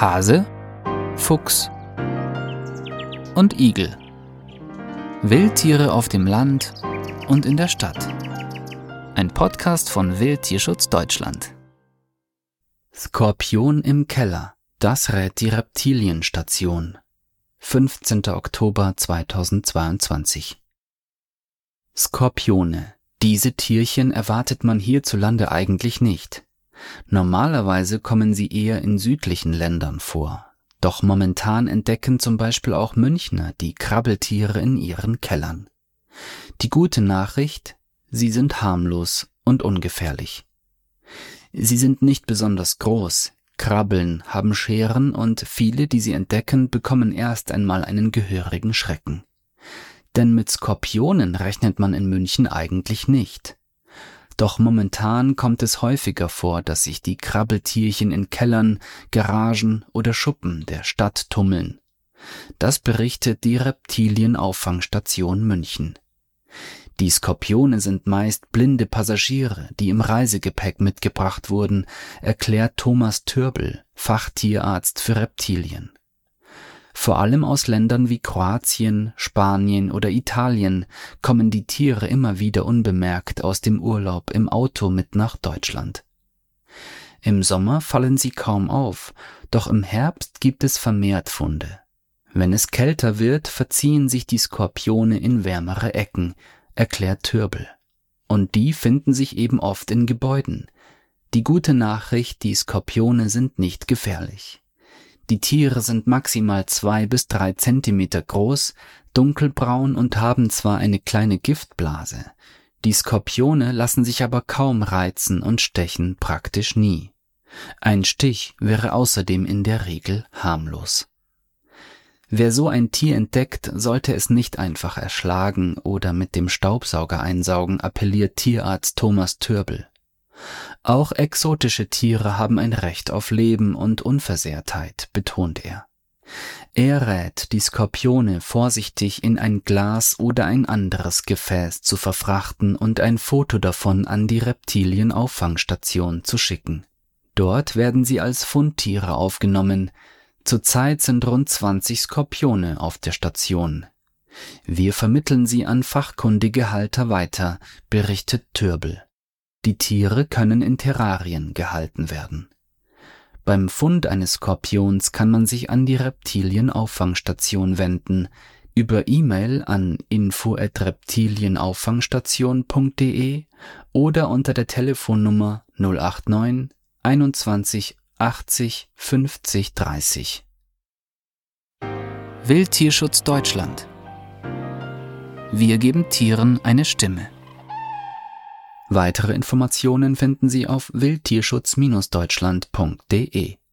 Hase, Fuchs und Igel. Wildtiere auf dem Land und in der Stadt. Ein Podcast von Wildtierschutz Deutschland. Skorpion im Keller. Das rät die Reptilienstation. 15. Oktober 2022. Skorpione. Diese Tierchen erwartet man hierzulande eigentlich nicht. Normalerweise kommen sie eher in südlichen Ländern vor. Doch momentan entdecken zum Beispiel auch Münchner die Krabbeltiere in ihren Kellern. Die gute Nachricht, sie sind harmlos und ungefährlich. Sie sind nicht besonders groß, krabbeln, haben Scheren und viele, die sie entdecken, bekommen erst einmal einen gehörigen Schrecken. Denn mit Skorpionen rechnet man in München eigentlich nicht. Doch momentan kommt es häufiger vor, dass sich die Krabbeltierchen in Kellern, Garagen oder Schuppen der Stadt tummeln. Das berichtet die Reptilienauffangstation München. Die Skorpione sind meist blinde Passagiere, die im Reisegepäck mitgebracht wurden, erklärt Thomas Türbel, Fachtierarzt für Reptilien. Vor allem aus Ländern wie Kroatien, Spanien oder Italien kommen die Tiere immer wieder unbemerkt aus dem Urlaub im Auto mit nach Deutschland. Im Sommer fallen sie kaum auf, doch im Herbst gibt es vermehrt Funde. Wenn es kälter wird, verziehen sich die Skorpione in wärmere Ecken, erklärt Türbel. Und die finden sich eben oft in Gebäuden. Die gute Nachricht, die Skorpione sind nicht gefährlich. Die Tiere sind maximal zwei bis drei Zentimeter groß, dunkelbraun und haben zwar eine kleine Giftblase. Die Skorpione lassen sich aber kaum reizen und stechen praktisch nie. Ein Stich wäre außerdem in der Regel harmlos. Wer so ein Tier entdeckt, sollte es nicht einfach erschlagen oder mit dem Staubsauger einsaugen, appelliert Tierarzt Thomas Türbel. Auch exotische Tiere haben ein Recht auf Leben und Unversehrtheit, betont er. Er rät, die Skorpione vorsichtig in ein Glas oder ein anderes Gefäß zu verfrachten und ein Foto davon an die Reptilienauffangstation zu schicken. Dort werden sie als Fundtiere aufgenommen. Zurzeit sind rund 20 Skorpione auf der Station. Wir vermitteln sie an fachkundige Halter weiter, berichtet Türbel. Die Tiere können in Terrarien gehalten werden. Beim Fund eines Skorpions kann man sich an die Reptilienauffangstation wenden, über E-Mail an info@reptilienauffangstation.de oder unter der Telefonnummer 089 21 80 50 30. Wildtierschutz Deutschland. Wir geben Tieren eine Stimme. Weitere Informationen finden Sie auf wildtierschutz-deutschland.de